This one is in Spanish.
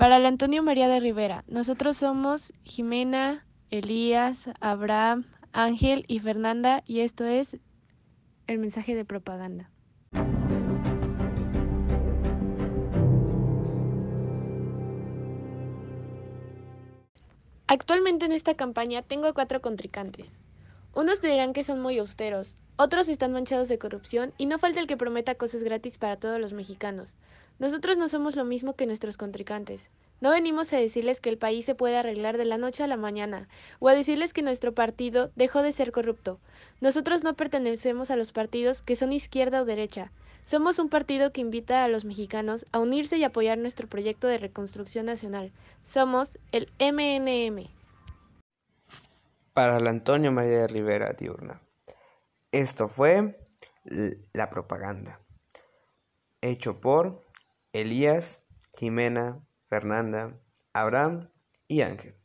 Para el Antonio María de Rivera, nosotros somos Jimena, Elías, Abraham, Ángel y Fernanda y esto es el mensaje de propaganda. Actualmente en esta campaña tengo cuatro contrincantes. Unos dirán que son muy austeros, otros están manchados de corrupción y no falta el que prometa cosas gratis para todos los mexicanos. Nosotros no somos lo mismo que nuestros contrincantes. No venimos a decirles que el país se puede arreglar de la noche a la mañana, o a decirles que nuestro partido dejó de ser corrupto. Nosotros no pertenecemos a los partidos que son izquierda o derecha. Somos un partido que invita a los mexicanos a unirse y apoyar nuestro proyecto de reconstrucción nacional. Somos el MNM. Para el Antonio María de Rivera Diurna. Esto fue La Propaganda, hecho por Elías, Jimena, Fernanda, Abraham y Ángel.